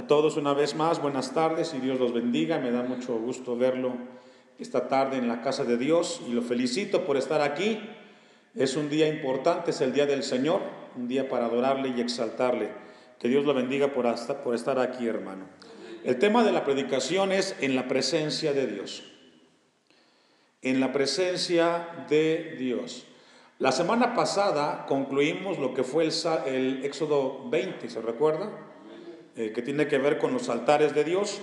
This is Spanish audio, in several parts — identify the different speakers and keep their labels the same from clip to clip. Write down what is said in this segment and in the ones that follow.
Speaker 1: todos una vez más, buenas tardes y Dios los bendiga. Me da mucho gusto verlo esta tarde en la casa de Dios y lo felicito por estar aquí. Es un día importante, es el día del Señor, un día para adorarle y exaltarle. Que Dios lo bendiga por, por estar aquí, hermano. El tema de la predicación es en la presencia de Dios. En la presencia de Dios. La semana pasada concluimos lo que fue el, el Éxodo 20, ¿se recuerda? Eh, que tiene que ver con los altares de Dios.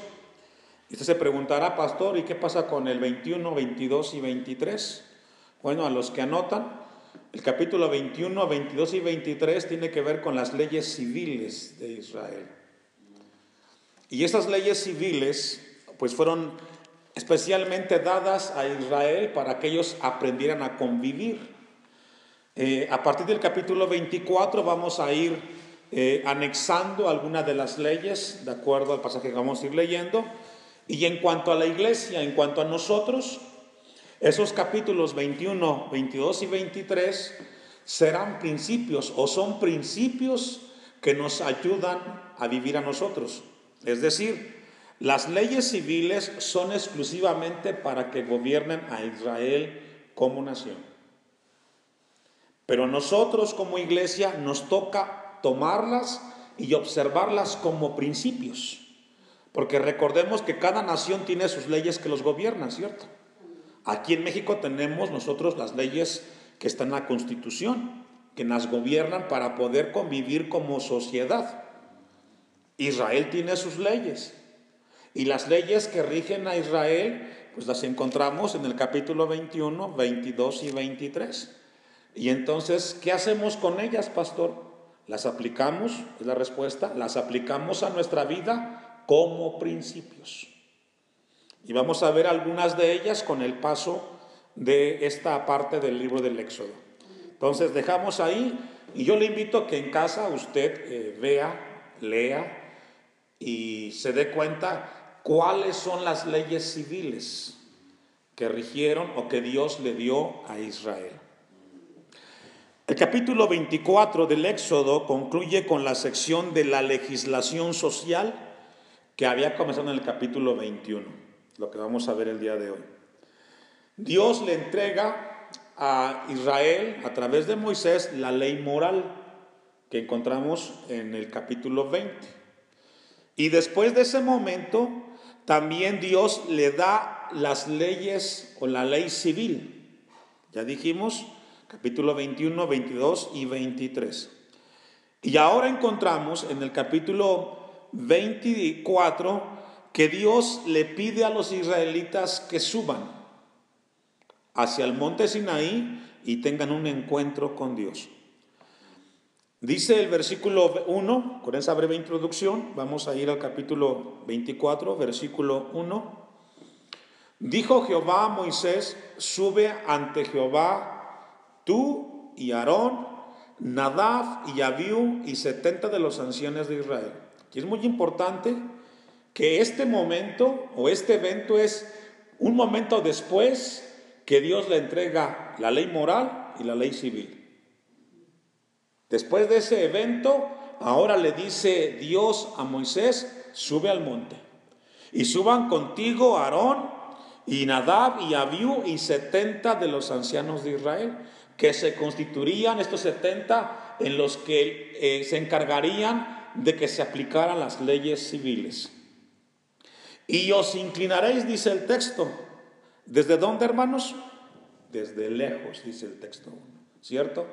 Speaker 1: Y usted se preguntará, pastor, ¿y qué pasa con el 21, 22 y 23? Bueno, a los que anotan, el capítulo 21, 22 y 23 tiene que ver con las leyes civiles de Israel. Y esas leyes civiles, pues fueron especialmente dadas a Israel para que ellos aprendieran a convivir. Eh, a partir del capítulo 24 vamos a ir eh, anexando algunas de las leyes, de acuerdo al pasaje que vamos a ir leyendo. Y en cuanto a la iglesia, en cuanto a nosotros, esos capítulos 21, 22 y 23 serán principios o son principios que nos ayudan a vivir a nosotros. Es decir, las leyes civiles son exclusivamente para que gobiernen a Israel como nación. Pero nosotros como iglesia nos toca tomarlas y observarlas como principios. Porque recordemos que cada nación tiene sus leyes que los gobiernan, ¿cierto? Aquí en México tenemos nosotros las leyes que están en la Constitución, que nos gobiernan para poder convivir como sociedad. Israel tiene sus leyes. Y las leyes que rigen a Israel, pues las encontramos en el capítulo 21, 22 y 23. Y entonces, ¿qué hacemos con ellas, pastor? ¿Las aplicamos? Es la respuesta. Las aplicamos a nuestra vida como principios. Y vamos a ver algunas de ellas con el paso de esta parte del libro del Éxodo. Entonces, dejamos ahí y yo le invito a que en casa usted eh, vea, lea y se dé cuenta cuáles son las leyes civiles que rigieron o que Dios le dio a Israel. El capítulo 24 del Éxodo concluye con la sección de la legislación social que había comenzado en el capítulo 21, lo que vamos a ver el día de hoy. Dios le entrega a Israel a través de Moisés la ley moral que encontramos en el capítulo 20. Y después de ese momento, también Dios le da las leyes o la ley civil. Ya dijimos, capítulo 21, 22 y 23. Y ahora encontramos en el capítulo 24 que Dios le pide a los israelitas que suban hacia el monte Sinaí y tengan un encuentro con Dios. Dice el versículo 1, con esa breve introducción, vamos a ir al capítulo 24, versículo 1. Dijo Jehová a Moisés, sube ante Jehová tú y Aarón, Nadab y Abiú y 70 de los ancianos de Israel. Y es muy importante que este momento o este evento es un momento después que Dios le entrega la ley moral y la ley civil. Después de ese evento, ahora le dice Dios a Moisés, sube al monte. Y suban contigo Aarón y Nadab y Abiú y 70 de los ancianos de Israel que se constituirían estos 70 en los que eh, se encargarían de que se aplicaran las leyes civiles. Y os inclinaréis, dice el texto. ¿Desde dónde, hermanos? Desde lejos, dice el texto ¿cierto?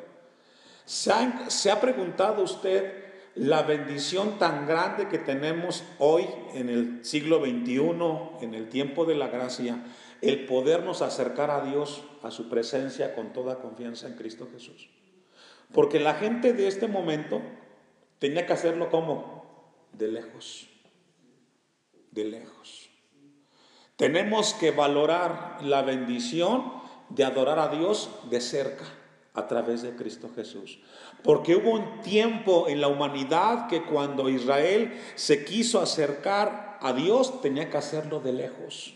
Speaker 1: ¿Se ha, ¿Se ha preguntado usted la bendición tan grande que tenemos hoy en el siglo XXI, en el tiempo de la gracia, el podernos acercar a Dios, a su presencia con toda confianza en Cristo Jesús. Porque la gente de este momento tenía que hacerlo como de lejos, de lejos. Tenemos que valorar la bendición de adorar a Dios de cerca a través de Cristo Jesús. Porque hubo un tiempo en la humanidad que cuando Israel se quiso acercar a Dios tenía que hacerlo de lejos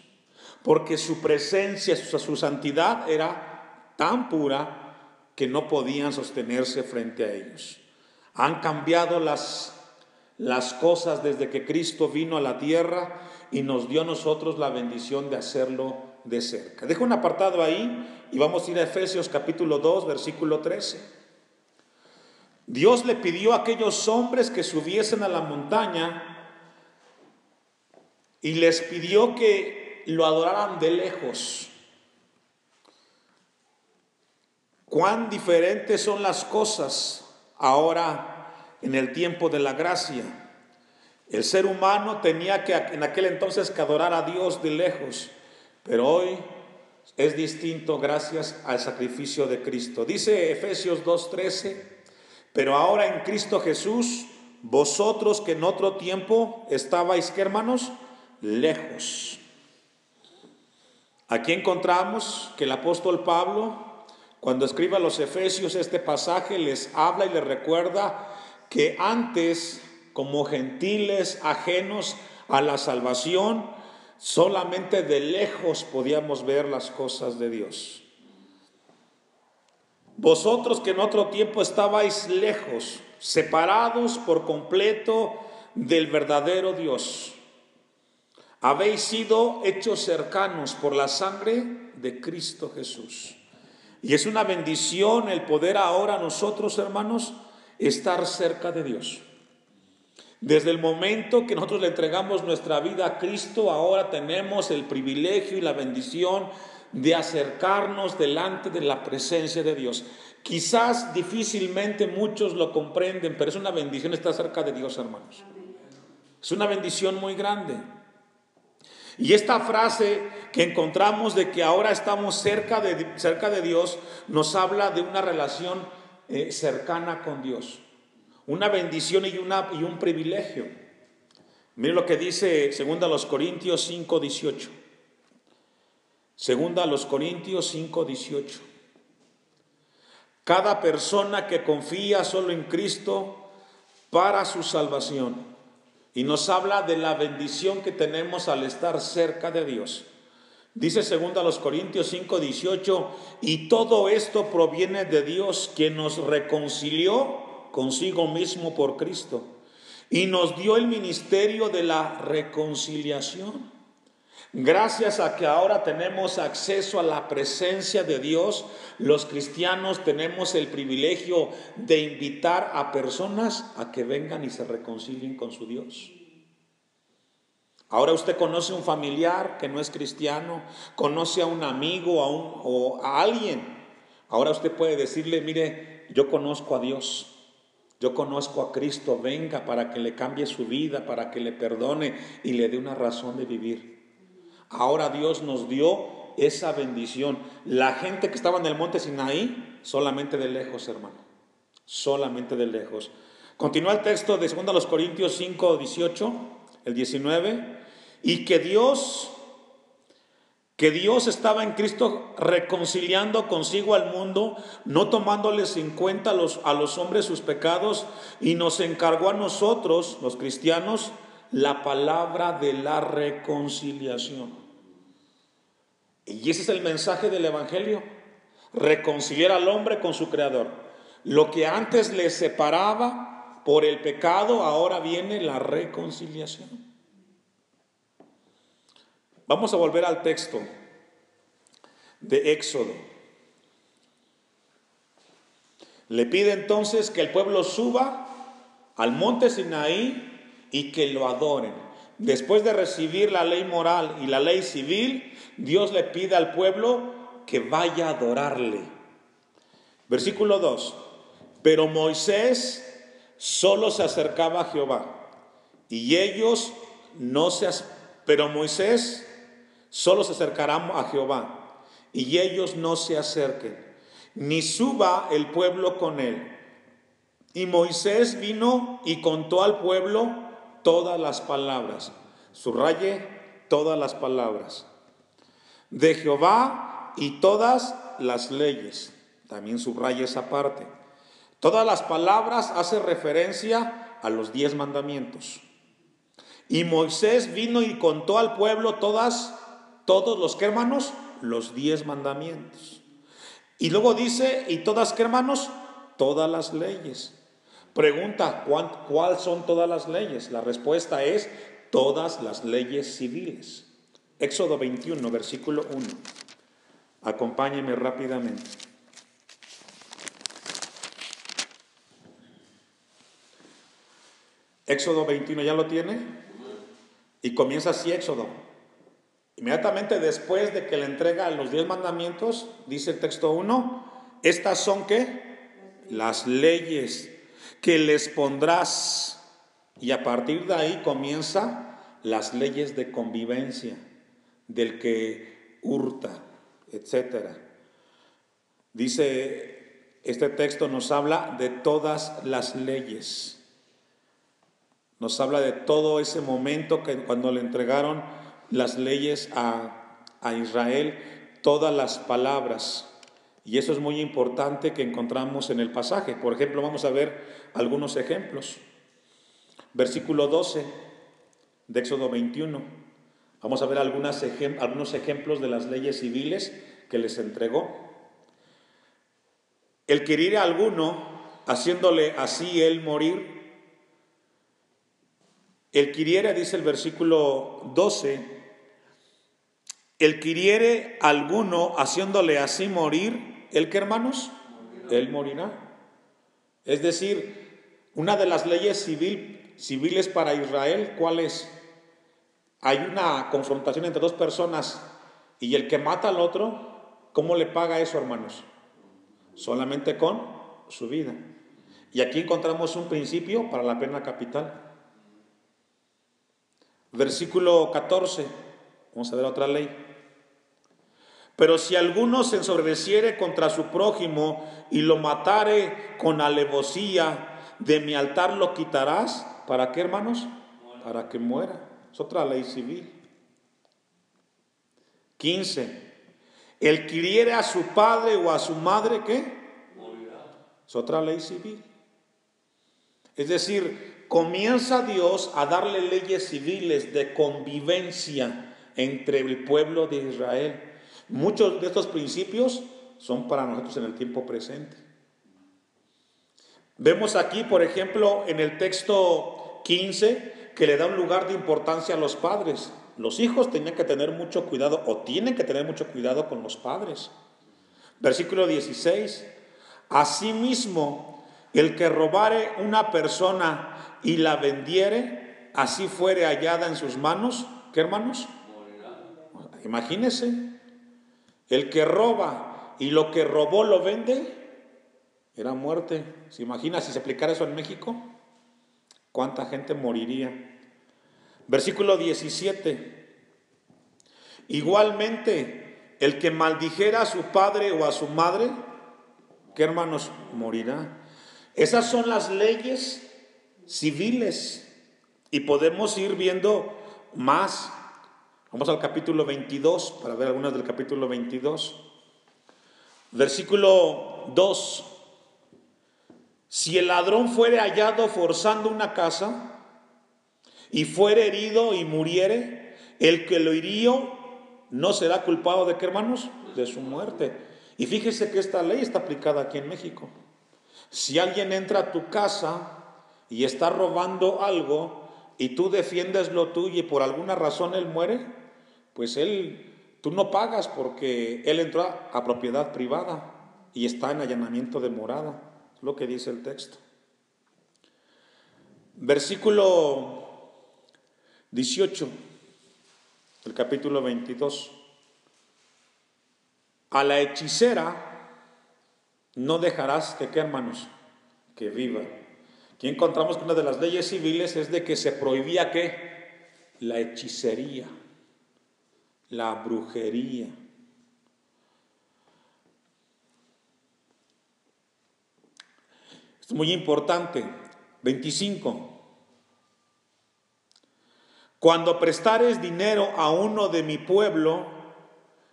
Speaker 1: porque su presencia, su, santidad era tan pura que no podían sostenerse frente a ellos. Han cambiado las, las cosas desde que Cristo vino a la tierra y nos dio a nosotros la bendición de hacerlo de cerca. Dejo un apartado ahí y vamos a ir a Efesios capítulo 2, versículo 13. Dios le pidió a aquellos hombres que subiesen a la montaña y les pidió que lo adoraran de lejos. Cuán diferentes son las cosas ahora en el tiempo de la gracia. El ser humano tenía que en aquel entonces que adorar a Dios de lejos, pero hoy es distinto gracias al sacrificio de Cristo. Dice Efesios 2:13, pero ahora en Cristo Jesús, vosotros que en otro tiempo estabais, ¿qué hermanos? Lejos. Aquí encontramos que el apóstol Pablo cuando escriba a los Efesios este pasaje les habla y les recuerda que antes, como gentiles ajenos a la salvación, solamente de lejos podíamos ver las cosas de Dios. Vosotros que en otro tiempo estabais lejos, separados por completo del verdadero Dios, habéis sido hechos cercanos por la sangre de Cristo Jesús y es una bendición el poder ahora nosotros, hermanos, estar cerca de Dios. Desde el momento que nosotros le entregamos nuestra vida a Cristo, ahora tenemos el privilegio y la bendición de acercarnos delante de la presencia de Dios. Quizás difícilmente muchos lo comprenden, pero es una bendición estar cerca de Dios, hermanos. Es una bendición muy grande. Y esta frase que encontramos de que ahora estamos cerca de, cerca de Dios nos habla de una relación eh, cercana con Dios, una bendición y, una, y un privilegio. Mire lo que dice segunda los Corintios 5, 18. Segunda los Corintios 5, 18. Cada persona que confía solo en Cristo para su salvación y nos habla de la bendición que tenemos al estar cerca de Dios. Dice segunda los Corintios 5, 18, y todo esto proviene de Dios, quien nos reconcilió consigo mismo por Cristo y nos dio el ministerio de la reconciliación. Gracias a que ahora tenemos acceso a la presencia de Dios, los cristianos tenemos el privilegio de invitar a personas a que vengan y se reconcilien con su Dios. Ahora usted conoce a un familiar que no es cristiano, conoce a un amigo o a alguien. Ahora usted puede decirle, mire, yo conozco a Dios, yo conozco a Cristo, venga para que le cambie su vida, para que le perdone y le dé una razón de vivir. Ahora Dios nos dio esa bendición. La gente que estaba en el monte Sinaí, solamente de lejos, hermano. Solamente de lejos. Continúa el texto de 2 Corintios 5, 18, el 19. Y que Dios, que Dios estaba en Cristo reconciliando consigo al mundo, no tomándoles en cuenta a los, a los hombres sus pecados, y nos encargó a nosotros, los cristianos, la palabra de la reconciliación. Y ese es el mensaje del Evangelio, reconciliar al hombre con su Creador. Lo que antes le separaba por el pecado, ahora viene la reconciliación. Vamos a volver al texto de Éxodo. Le pide entonces que el pueblo suba al monte Sinaí y que lo adoren. Después de recibir la ley moral y la ley civil, Dios le pide al pueblo que vaya a adorarle. Versículo 2. Pero Moisés solo se acercaba a Jehová y ellos no se pero Moisés solo se acercará a Jehová y ellos no se acerquen ni suba el pueblo con él. Y Moisés vino y contó al pueblo todas las palabras. Subraye todas las palabras de Jehová y todas las leyes. También subraya esa parte. Todas las palabras hacen referencia a los diez mandamientos. Y Moisés vino y contó al pueblo todas, todos los que hermanos, los diez mandamientos. Y luego dice, y todas que hermanos, todas las leyes. Pregunta, ¿cuáles son todas las leyes? La respuesta es todas las leyes civiles. Éxodo 21, versículo 1. Acompáñeme rápidamente. Éxodo 21, ¿ya lo tiene? Y comienza así Éxodo. Inmediatamente después de que le entrega los diez mandamientos, dice el texto 1, estas son qué? Las leyes que les pondrás. Y a partir de ahí comienza las leyes de convivencia del que hurta, etc. Dice, este texto nos habla de todas las leyes. Nos habla de todo ese momento que cuando le entregaron las leyes a, a Israel, todas las palabras. Y eso es muy importante que encontramos en el pasaje. Por ejemplo, vamos a ver algunos ejemplos. Versículo 12 de Éxodo 21. Vamos a ver algunos ejemplos de las leyes civiles que les entregó. El querer a alguno, haciéndole así él morir, el quiriere, dice el versículo 12, el quiriere alguno haciéndole así morir, ¿el que hermanos? Él morirá. Es decir, una de las leyes civil, civiles para Israel, ¿cuál es? Hay una confrontación entre dos personas y el que mata al otro, ¿cómo le paga eso, hermanos? Solamente con su vida. Y aquí encontramos un principio para la pena capital. Versículo 14, vamos a ver otra ley. Pero si alguno se ensobreciere contra su prójimo y lo matare con alevosía, de mi altar lo quitarás. ¿Para qué, hermanos? Para que muera. Es otra ley civil. 15. El que hiriere a su padre o a su madre, ¿qué? Es otra ley civil. Es decir, comienza Dios a darle leyes civiles de convivencia entre el pueblo de Israel. Muchos de estos principios son para nosotros en el tiempo presente. Vemos aquí, por ejemplo, en el texto 15, que le da un lugar de importancia a los padres. Los hijos tenían que tener mucho cuidado o tienen que tener mucho cuidado con los padres. Versículo 16. Asimismo, el que robare una persona y la vendiere, así fuere hallada en sus manos, ¿qué hermanos? Imagínese, el que roba y lo que robó lo vende, era muerte. ¿Se imagina si se aplicara eso en México? ¿Cuánta gente moriría? Versículo 17. Igualmente, el que maldijera a su padre o a su madre, ¿qué hermanos? Morirá. Esas son las leyes civiles. Y podemos ir viendo más. Vamos al capítulo 22 para ver algunas del capítulo 22. Versículo 2. Si el ladrón fuere hallado forzando una casa y fuere herido y muriere, el que lo hirió no será culpado de qué hermanos? De su muerte. Y fíjese que esta ley está aplicada aquí en México. Si alguien entra a tu casa y está robando algo y tú defiendes lo tuyo y por alguna razón él muere, pues él, tú no pagas porque él entró a, propiedad privada y está en allanamiento de morada, lo que dice el texto. Versículo 18, el capítulo 22. A la hechicera no dejarás que, ¿qué hermanos? Que viva. Aquí encontramos que una de las leyes civiles es de que se prohibía qué? La hechicería, la brujería. Es muy importante. 25. Cuando prestares dinero a uno de mi pueblo,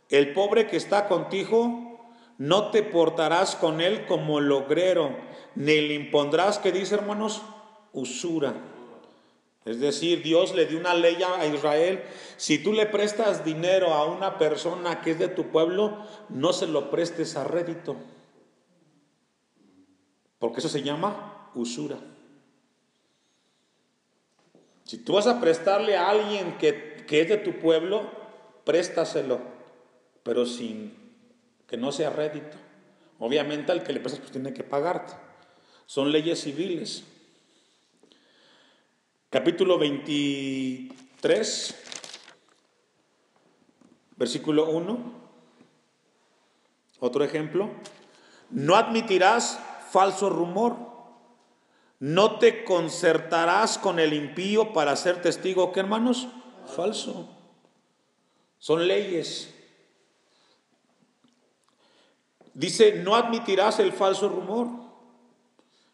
Speaker 1: el pobre que está contigo, no te portarás con él como logrero, ni le impondrás, ¿qué dice hermanos? Usura. Es decir, Dios le dio una ley a Israel, si tú le prestas dinero a una persona que es de tu pueblo, no se lo prestes a rédito. Porque eso se llama usura. Si tú vas a prestarle a alguien que, que es de tu pueblo, préstaselo, pero sin que no sea rédito. Obviamente al que le prestas pues tiene que pagarte. Son leyes civiles. Capítulo 23, versículo 1. Otro ejemplo. No admitirás falso rumor. No te concertarás con el impío para ser testigo, ¿qué hermanos? Falso. Son leyes. Dice, no admitirás el falso rumor.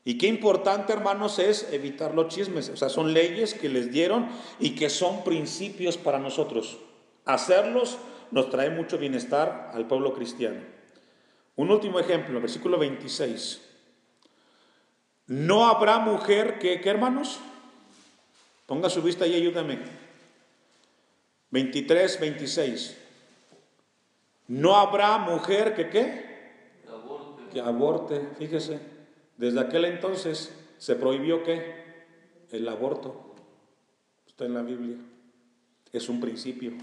Speaker 1: Y qué importante, hermanos, es evitar los chismes. O sea, son leyes que les dieron y que son principios para nosotros. Hacerlos nos trae mucho bienestar al pueblo cristiano. Un último ejemplo, versículo 26. No habrá mujer que, ¿qué hermanos? Ponga su vista y ayúdame. 23, 26. No habrá mujer que, ¿qué?
Speaker 2: Aborte.
Speaker 1: Que aborte, fíjese. Desde aquel entonces se prohibió que el aborto. Está en la Biblia. Es un principio.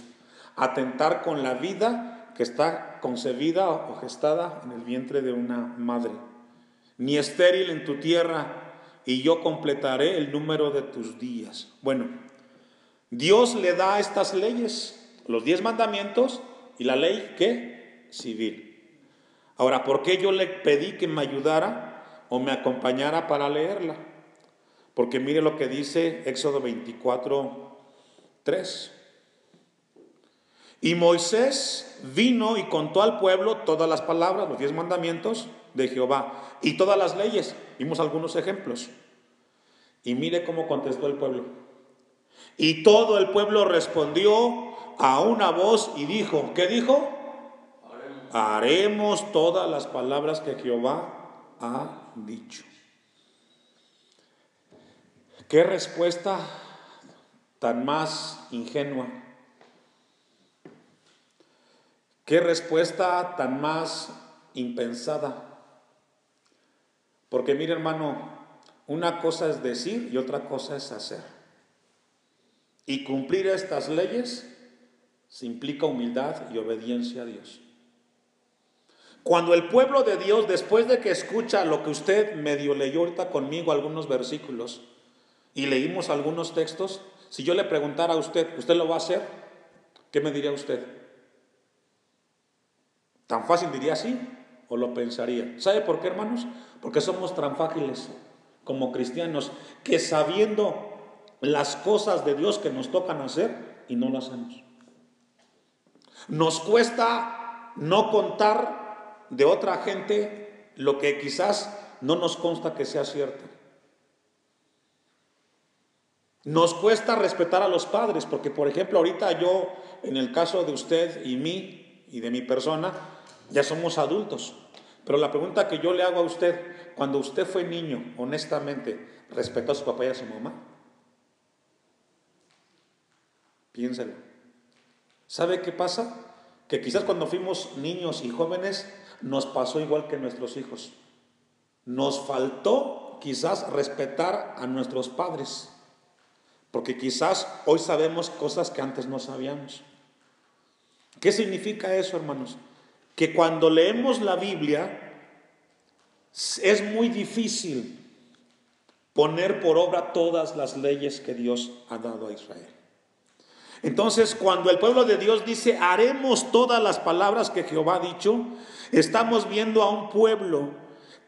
Speaker 1: Atentar con la vida que está concebida o gestada en el vientre de una madre. Ni estéril en tu tierra, y yo completaré el número de tus días. Bueno, Dios le da estas leyes, los diez mandamientos y la ley que civil. Ahora, ¿por qué yo le pedí que me ayudara? O me acompañara para leerla. Porque mire lo que dice Éxodo 24, 3. Y Moisés vino y contó al pueblo todas las palabras, los diez mandamientos de Jehová y todas las leyes. Vimos algunos ejemplos. Y mire cómo contestó el pueblo. Y todo el pueblo respondió a una voz y dijo, ¿qué dijo?
Speaker 2: Haremos.
Speaker 1: Haremos todas las palabras que Jehová ha dicho. ¿Qué respuesta tan más ingenua? ¿Qué respuesta tan más impensada? Porque mire hermano, una cosa es decir y otra cosa es hacer. Y cumplir estas leyes se implica humildad y obediencia a Dios. Cuando el pueblo de Dios, después de que escucha lo que usted medio leyó ahorita conmigo, algunos versículos, y leímos algunos textos, si yo le preguntara a usted, ¿usted lo va a hacer? ¿Qué me diría usted? ¿Tan fácil diría sí? ¿O lo pensaría? ¿Sabe por qué, hermanos? Porque somos tan fáciles como cristianos, que sabiendo las cosas de Dios que nos tocan hacer y no las hacemos. Nos cuesta no contar de otra gente lo que quizás no nos consta que sea cierto. Nos cuesta respetar a los padres, porque por ejemplo ahorita yo, en el caso de usted y mí y de mi persona, ya somos adultos. Pero la pregunta que yo le hago a usted, cuando usted fue niño, honestamente, ¿respetó a su papá y a su mamá? Piénselo. ¿Sabe qué pasa? Que quizás cuando fuimos niños y jóvenes nos pasó igual que nuestros hijos. Nos faltó quizás respetar a nuestros padres, porque quizás hoy sabemos cosas que antes no sabíamos. ¿Qué significa eso, hermanos? Que cuando leemos la Biblia es muy difícil poner por obra todas las leyes que Dios ha dado a Israel. Entonces, cuando el pueblo de Dios dice, haremos todas las palabras que Jehová ha dicho, estamos viendo a un pueblo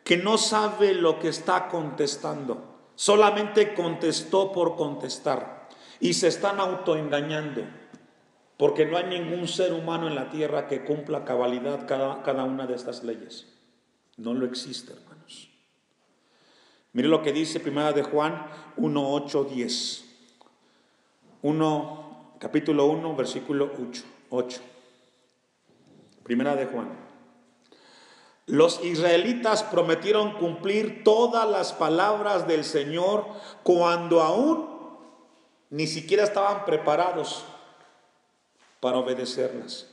Speaker 1: que no sabe lo que está contestando. Solamente contestó por contestar. Y se están autoengañando. Porque no hay ningún ser humano en la tierra que cumpla cabalidad cada, una de estas leyes. No lo existe, hermanos. Mire lo que dice Primera de Juan 1, 8, 10. 1, capítulo 1, versículo 8. 8. Primera de Juan. Los israelitas prometieron cumplir todas las palabras del Señor cuando aún ni siquiera estaban preparados para obedecerlas.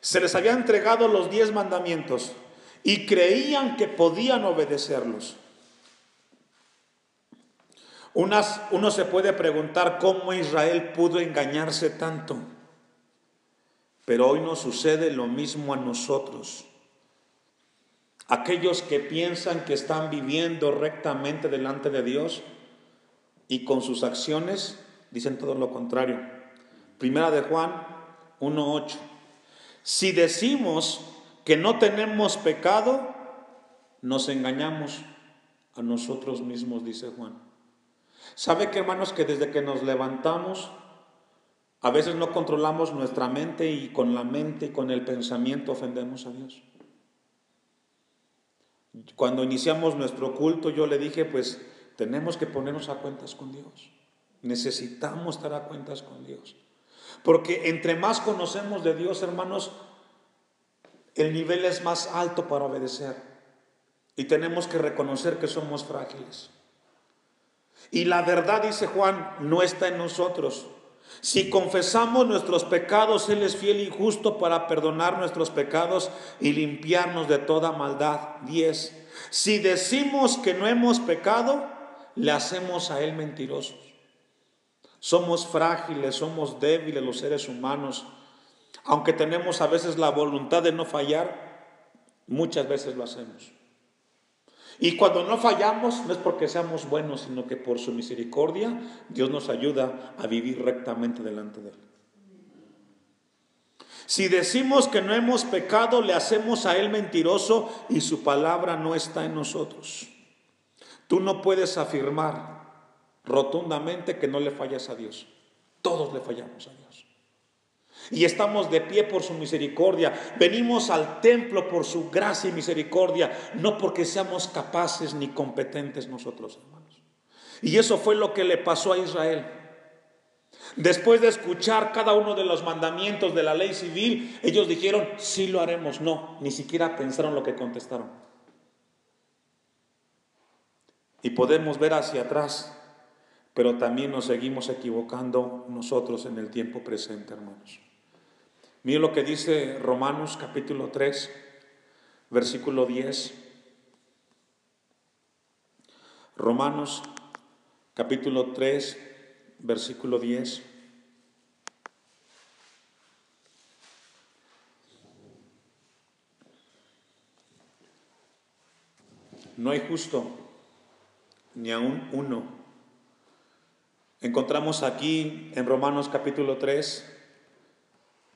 Speaker 1: Se les había entregado los diez mandamientos y creían que podían obedecerlos. Uno se puede preguntar cómo Israel pudo engañarse tanto, pero hoy nos sucede lo mismo a nosotros. Aquellos que piensan que están viviendo rectamente delante de Dios y con sus acciones dicen todo lo contrario. Primera de Juan 1.8. Si decimos que no tenemos pecado, nos engañamos a nosotros mismos, dice Juan. ¿Sabe que hermanos que desde que nos levantamos, a veces no controlamos nuestra mente y con la mente y con el pensamiento ofendemos a Dios? Cuando iniciamos nuestro culto yo le dije, pues tenemos que ponernos a cuentas con Dios. Necesitamos estar a cuentas con Dios. Porque entre más conocemos de Dios, hermanos, el nivel es más alto para obedecer. Y tenemos que reconocer que somos frágiles. Y la verdad, dice Juan, no está en nosotros. Si confesamos nuestros pecados, Él es fiel y justo para perdonar nuestros pecados y limpiarnos de toda maldad. 10. Si decimos que no hemos pecado, le hacemos a Él mentirosos. Somos frágiles, somos débiles los seres humanos. Aunque tenemos a veces la voluntad de no fallar, muchas veces lo hacemos. Y cuando no fallamos no es porque seamos buenos, sino que por su misericordia Dios nos ayuda a vivir rectamente delante de Él. Si decimos que no hemos pecado, le hacemos a Él mentiroso y su palabra no está en nosotros. Tú no puedes afirmar rotundamente que no le fallas a Dios. Todos le fallamos a Dios. Y estamos de pie por su misericordia. Venimos al templo por su gracia y misericordia, no porque seamos capaces ni competentes nosotros, hermanos. Y eso fue lo que le pasó a Israel. Después de escuchar cada uno de los mandamientos de la ley civil, ellos dijeron, sí lo haremos. No, ni siquiera pensaron lo que contestaron. Y podemos ver hacia atrás, pero también nos seguimos equivocando nosotros en el tiempo presente, hermanos. Mire lo que dice Romanos capítulo 3, versículo 10. Romanos capítulo 3, versículo 10. No hay justo, ni aún uno. Encontramos aquí en Romanos capítulo 3,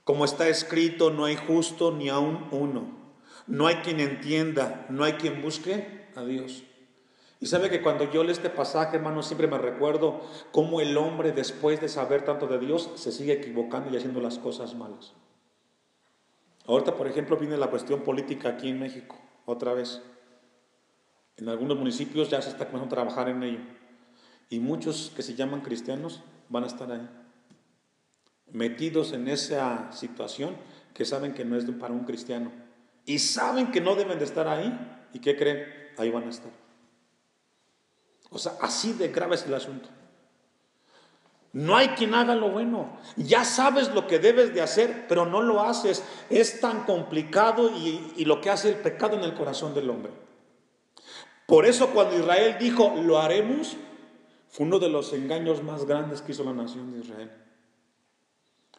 Speaker 1: como está escrito, no hay justo ni aún uno. No hay quien entienda, no hay quien busque a Dios. Y sabe que cuando yo leo este pasaje, hermano, siempre me recuerdo cómo el hombre, después de saber tanto de Dios, se sigue equivocando y haciendo las cosas malas. Ahorita, por ejemplo, viene la cuestión política aquí en México, otra vez. En algunos municipios ya se está comenzando a trabajar en ello. Y muchos que se llaman cristianos van a estar ahí metidos en esa situación que saben que no es para un cristiano y saben que no deben de estar ahí y ¿qué creen? Ahí van a estar. O sea, así de grave es el asunto. No hay quien haga lo bueno. Ya sabes lo que debes de hacer, pero no lo haces. Es tan complicado y, y, lo que hace el pecado en el corazón del hombre. Por eso cuando Israel dijo, lo haremos, fue uno de los engaños más grandes que hizo la nación de Israel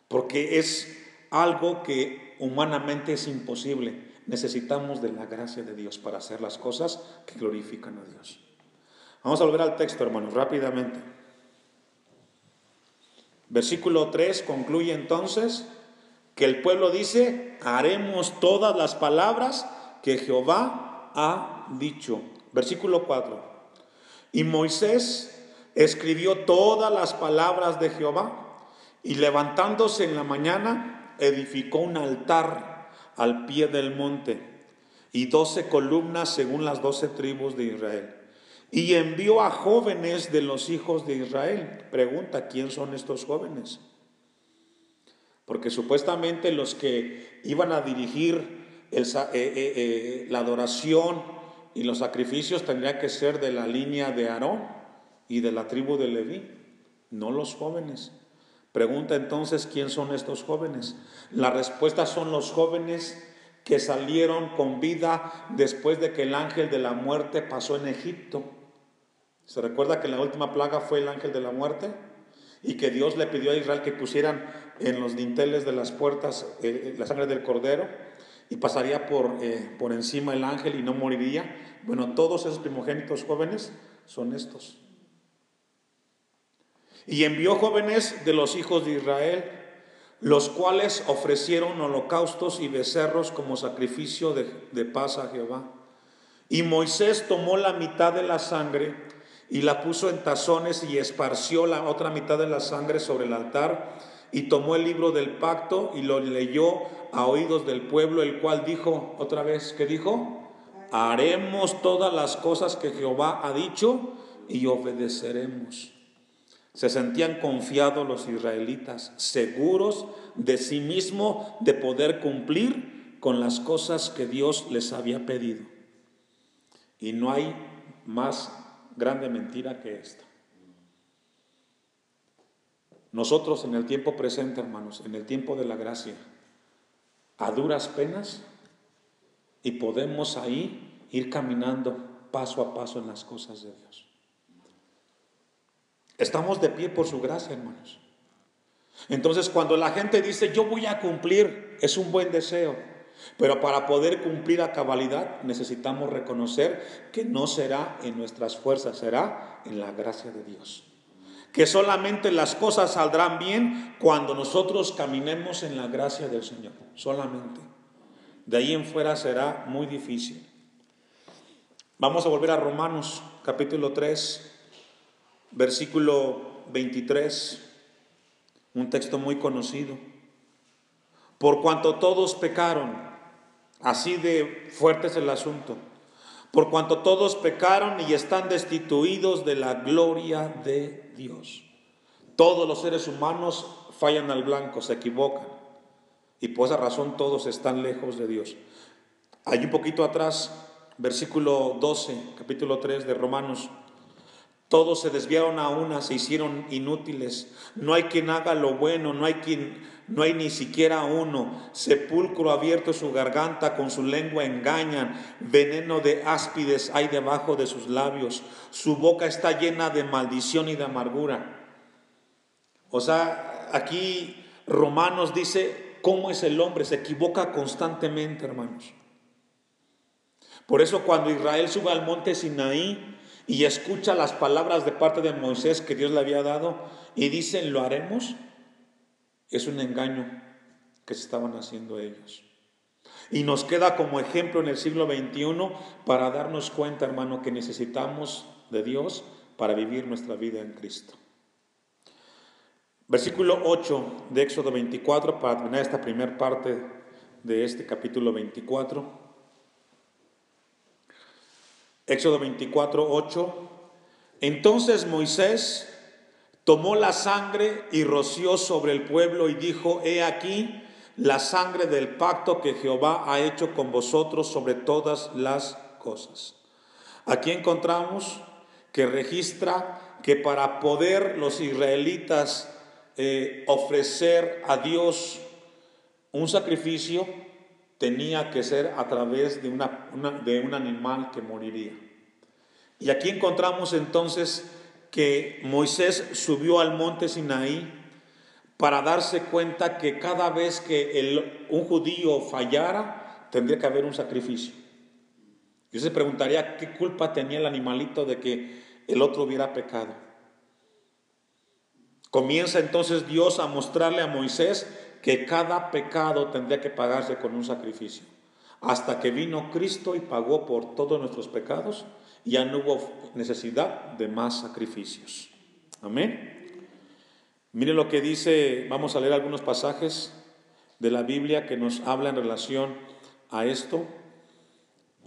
Speaker 1: porque es algo que humanamente es imposible. Necesitamos de la gracia de Dios para hacer las cosas que glorifican a Dios. Vamos a volver al texto, hermanos, rápidamente. Versículo 3 concluye entonces que el pueblo dice, haremos todas las palabras que Jehová ha dicho. Versículo 4. Y Moisés escribió todas las palabras de Jehová y levantándose en la mañana, edificó un altar al pie del monte y doce columnas según las doce tribus de Israel. Y envió a jóvenes de los hijos de Israel. Pregunta, ¿quién son estos jóvenes? Porque supuestamente los que iban a dirigir eh, eh, eh, la adoración y los sacrificios tendrían que ser de la línea de Aarón y de la tribu de Leví, no los jóvenes. Pregunta entonces, ¿quién son estos jóvenes? La respuesta son los jóvenes que salieron con vida después de que el ángel de la muerte pasó en Egipto. ¿Se recuerda que la última plaga fue el ángel de la muerte? Y que Dios le pidió a Israel que pusieran en los dinteles de las puertas eh, eh, la sangre del cordero y pasaría por, eh, por encima el ángel y no moriría. Bueno, todos esos primogénitos jóvenes son estos. Y envió jóvenes de los hijos de Israel, los cuales ofrecieron holocaustos y becerros como sacrificio de, de paz a Jehová. Y Moisés tomó la mitad de la sangre y la puso en tazones y esparció la otra mitad de la sangre sobre el altar y tomó el libro del pacto y lo leyó a oídos del pueblo, el cual dijo otra vez, ¿qué dijo? Haremos todas las cosas que Jehová ha dicho y obedeceremos. Se sentían confiados los israelitas, seguros de sí mismos de poder cumplir con las cosas que Dios les había pedido. Y no hay más grande mentira que esta. Nosotros en el tiempo presente, hermanos, en el tiempo de la gracia, a duras penas, y podemos ahí ir caminando paso a paso en las cosas de Dios. Estamos de pie por su gracia, hermanos. Entonces, cuando la gente dice, yo voy a cumplir, es un buen deseo. Pero para poder cumplir a cabalidad necesitamos reconocer que no será en nuestras fuerzas, será en la gracia de Dios que solamente las cosas saldrán bien cuando nosotros caminemos en la gracia del Señor, solamente. De ahí en fuera será muy difícil. Vamos a volver a Romanos capítulo 3, versículo 23, un texto muy conocido. Por cuanto todos pecaron, así de fuerte es el asunto por cuanto todos pecaron y están destituidos de la gloria de Dios. Todos los seres humanos fallan al blanco, se equivocan. Y por esa razón todos están lejos de Dios. Hay un poquito atrás, versículo 12, capítulo 3 de Romanos. Todos se desviaron a una, se hicieron inútiles. No hay quien haga lo bueno, no hay quien no hay ni siquiera uno. Sepulcro abierto su garganta, con su lengua engañan. Veneno de áspides hay debajo de sus labios. Su boca está llena de maldición y de amargura. O sea, aquí Romanos dice cómo es el hombre. Se equivoca constantemente, hermanos. Por eso cuando Israel sube al monte Sinaí y escucha las palabras de parte de Moisés que Dios le había dado y dicen, ¿lo haremos? Es un engaño que se estaban haciendo ellos. Y nos queda como ejemplo en el siglo XXI para darnos cuenta, hermano, que necesitamos de Dios para vivir nuestra vida en Cristo. Versículo 8 de Éxodo 24, para terminar esta primera parte de este capítulo 24. Éxodo 24, 8. Entonces Moisés tomó la sangre y roció sobre el pueblo y dijo, he aquí la sangre del pacto que Jehová ha hecho con vosotros sobre todas las cosas. Aquí encontramos que registra que para poder los israelitas eh, ofrecer a Dios un sacrificio, tenía que ser a través de, una, de un animal que moriría. Y aquí encontramos entonces que Moisés subió al monte Sinaí para darse cuenta que cada vez que un judío fallara, tendría que haber un sacrificio. Y se preguntaría qué culpa tenía el animalito de que el otro hubiera pecado. Comienza entonces Dios a mostrarle a Moisés que cada pecado tendría que pagarse con un sacrificio. Hasta que vino Cristo y pagó por todos nuestros pecados ya no hubo necesidad de más sacrificios. Amén. Mire lo que dice, vamos a leer algunos pasajes de la Biblia que nos habla en relación a esto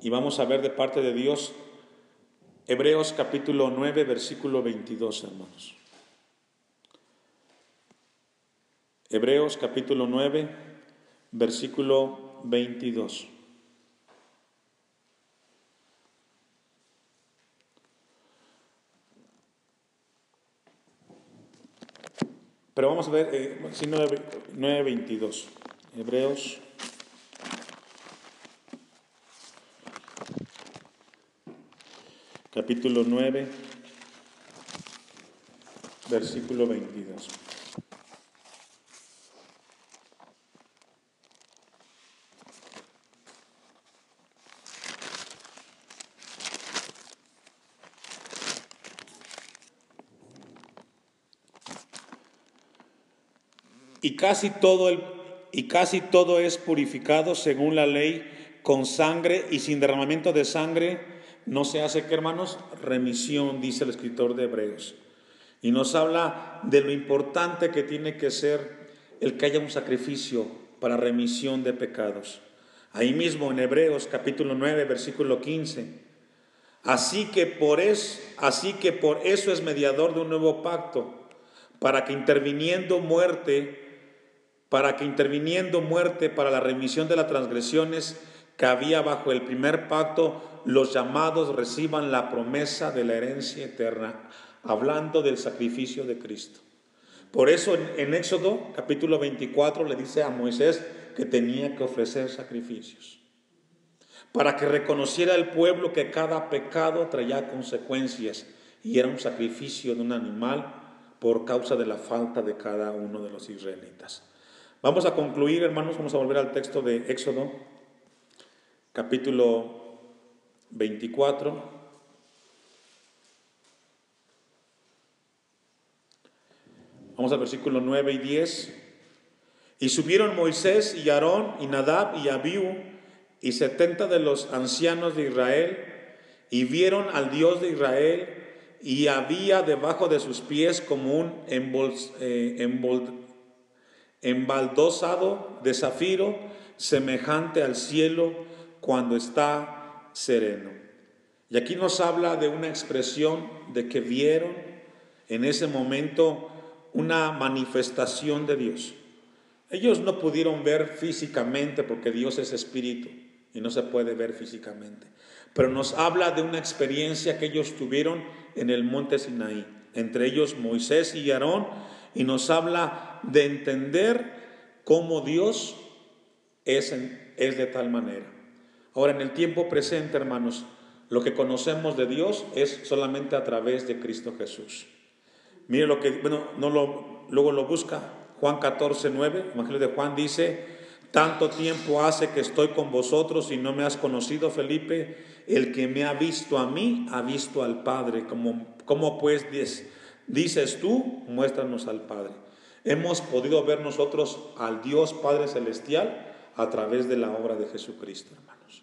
Speaker 1: y vamos a ver de parte de Dios Hebreos capítulo 9, versículo 22, hermanos. Hebreos capítulo 9, versículo 22. Pero vamos a ver, eh, 9.22, Hebreos. Capítulo 9, versículo 22. Casi todo el y casi todo es purificado según la ley con sangre y sin derramamiento de sangre no se hace que hermanos remisión dice el escritor de Hebreos. Y nos habla de lo importante que tiene que ser el que haya un sacrificio para remisión de pecados. Ahí mismo en Hebreos capítulo 9 versículo 15 así que por es, así que por eso es mediador de un nuevo pacto para que interviniendo muerte para que interviniendo muerte para la remisión de las transgresiones que había bajo el primer pacto, los llamados reciban la promesa de la herencia eterna, hablando del sacrificio de Cristo. Por eso en, Éxodo capítulo 24 le dice a Moisés que tenía que ofrecer sacrificios, para que reconociera el pueblo que cada pecado traía consecuencias y era un sacrificio de un animal por causa de la falta de cada uno de los israelitas. Vamos a concluir, hermanos, vamos a volver al texto de Éxodo, capítulo 24. Vamos al versículo 9 y 10. Y subieron Moisés y Aarón y Nadab y Abiú y setenta de los ancianos de Israel y vieron al Dios de Israel y había debajo de sus pies como un embols, eh, embaldosado de zafiro, semejante al cielo cuando está sereno. Y aquí nos habla de una expresión de que vieron en ese momento una manifestación de Dios. Ellos no pudieron ver físicamente porque Dios es espíritu y no se puede ver físicamente. Pero nos habla de una experiencia que ellos tuvieron en el monte Sinaí, entre ellos Moisés y Aarón, y nos habla de entender cómo Dios es, es de tal manera. Ahora, en el tiempo presente, hermanos, lo que conocemos de Dios es solamente a través de Cristo Jesús. Mire lo que, bueno, no lo, luego lo busca, Juan 14, 9, Evangelio de Juan dice, tanto tiempo hace que estoy con vosotros y no me has conocido, Felipe, el que me ha visto a mí, ha visto al Padre. Como, como pues dices tú, muéstranos al Padre. Hemos podido ver nosotros al Dios Padre Celestial a través de la obra de Jesucristo, hermanos.